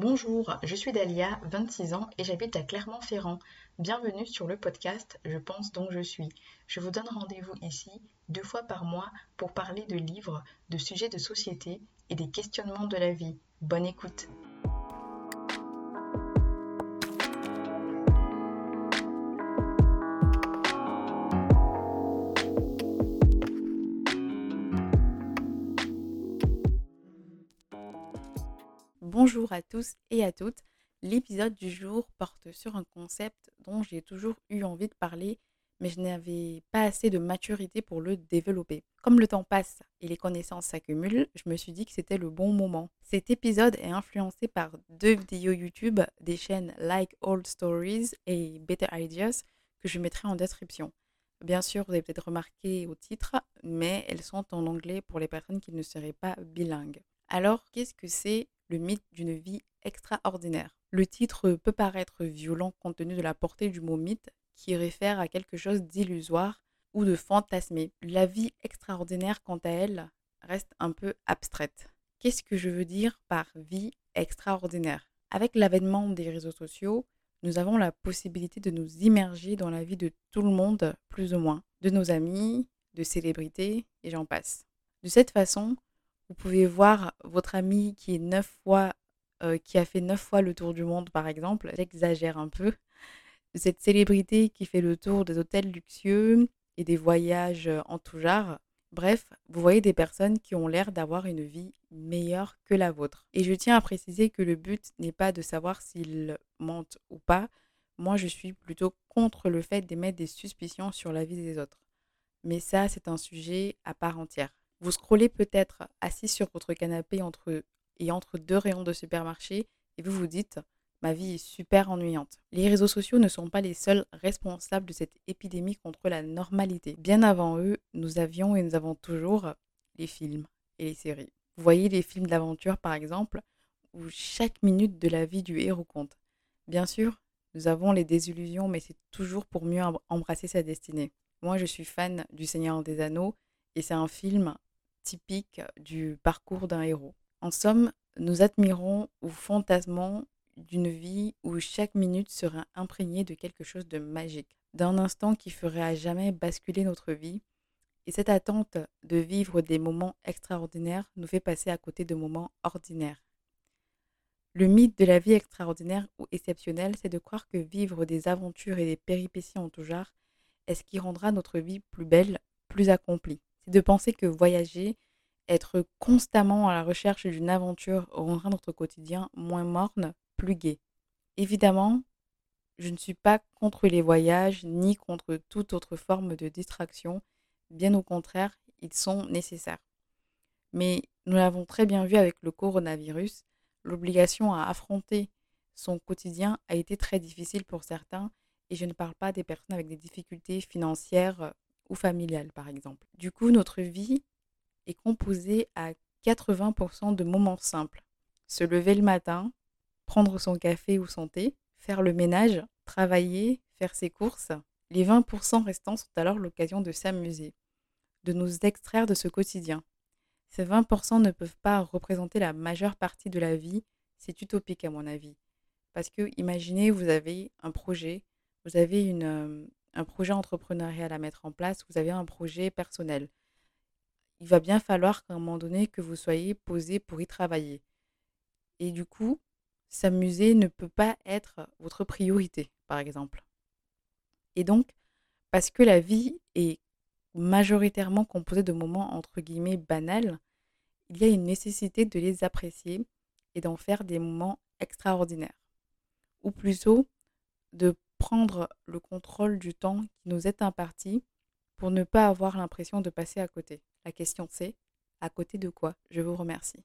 Bonjour, je suis Dalia, 26 ans et j'habite à Clermont-Ferrand. Bienvenue sur le podcast Je pense donc je suis. Je vous donne rendez-vous ici deux fois par mois pour parler de livres, de sujets de société et des questionnements de la vie. Bonne écoute. Bonjour à tous et à toutes. L'épisode du jour porte sur un concept dont j'ai toujours eu envie de parler, mais je n'avais pas assez de maturité pour le développer. Comme le temps passe et les connaissances s'accumulent, je me suis dit que c'était le bon moment. Cet épisode est influencé par deux vidéos YouTube des chaînes Like Old Stories et Better Ideas que je mettrai en description. Bien sûr, vous avez peut-être remarqué au titre, mais elles sont en anglais pour les personnes qui ne seraient pas bilingues. Alors, qu'est-ce que c'est le mythe d'une vie extraordinaire. Le titre peut paraître violent compte tenu de la portée du mot mythe qui réfère à quelque chose d'illusoire ou de fantasmé. La vie extraordinaire, quant à elle, reste un peu abstraite. Qu'est-ce que je veux dire par vie extraordinaire? Avec l'avènement des réseaux sociaux, nous avons la possibilité de nous immerger dans la vie de tout le monde, plus ou moins, de nos amis, de célébrités, et j'en passe. De cette façon, vous pouvez voir votre ami qui est neuf fois, euh, qui a fait neuf fois le tour du monde, par exemple. J'exagère un peu. Cette célébrité qui fait le tour des hôtels luxueux et des voyages euh, en tout genre. Bref, vous voyez des personnes qui ont l'air d'avoir une vie meilleure que la vôtre. Et je tiens à préciser que le but n'est pas de savoir s'ils mentent ou pas. Moi, je suis plutôt contre le fait d'émettre des suspicions sur la vie des autres. Mais ça, c'est un sujet à part entière. Vous scrollez peut-être assis sur votre canapé entre, et entre deux rayons de supermarché et vous vous dites Ma vie est super ennuyante. Les réseaux sociaux ne sont pas les seuls responsables de cette épidémie contre la normalité. Bien avant eux, nous avions et nous avons toujours les films et les séries. Vous voyez les films d'aventure par exemple, où chaque minute de la vie du héros compte. Bien sûr, nous avons les désillusions, mais c'est toujours pour mieux embrasser sa destinée. Moi, je suis fan du Seigneur des Anneaux et c'est un film typique du parcours d'un héros. En somme, nous admirons ou fantasmons d'une vie où chaque minute sera imprégnée de quelque chose de magique, d'un instant qui ferait à jamais basculer notre vie. Et cette attente de vivre des moments extraordinaires nous fait passer à côté de moments ordinaires. Le mythe de la vie extraordinaire ou exceptionnelle, c'est de croire que vivre des aventures et des péripéties en tout genre est ce qui rendra notre vie plus belle, plus accomplie de penser que voyager, être constamment à la recherche d'une aventure rendra notre quotidien moins morne, plus gai. Évidemment, je ne suis pas contre les voyages ni contre toute autre forme de distraction, bien au contraire, ils sont nécessaires. Mais nous l'avons très bien vu avec le coronavirus, l'obligation à affronter son quotidien a été très difficile pour certains, et je ne parle pas des personnes avec des difficultés financières ou familiale, par exemple. Du coup, notre vie est composée à 80% de moments simples. Se lever le matin, prendre son café ou son thé, faire le ménage, travailler, faire ses courses. Les 20% restants sont alors l'occasion de s'amuser, de nous extraire de ce quotidien. Ces 20% ne peuvent pas représenter la majeure partie de la vie, c'est utopique à mon avis. Parce que imaginez, vous avez un projet, vous avez une, euh, un projet entrepreneurial à mettre en place, vous avez un projet personnel. Il va bien falloir qu'à un moment donné que vous soyez posé pour y travailler. Et du coup, s'amuser ne peut pas être votre priorité, par exemple. Et donc, parce que la vie est majoritairement composée de moments entre guillemets banals, il y a une nécessité de les apprécier et d'en faire des moments extraordinaires. Ou plutôt, de prendre le contrôle du temps qui nous est imparti pour ne pas avoir l'impression de passer à côté. La question c'est à côté de quoi? Je vous remercie.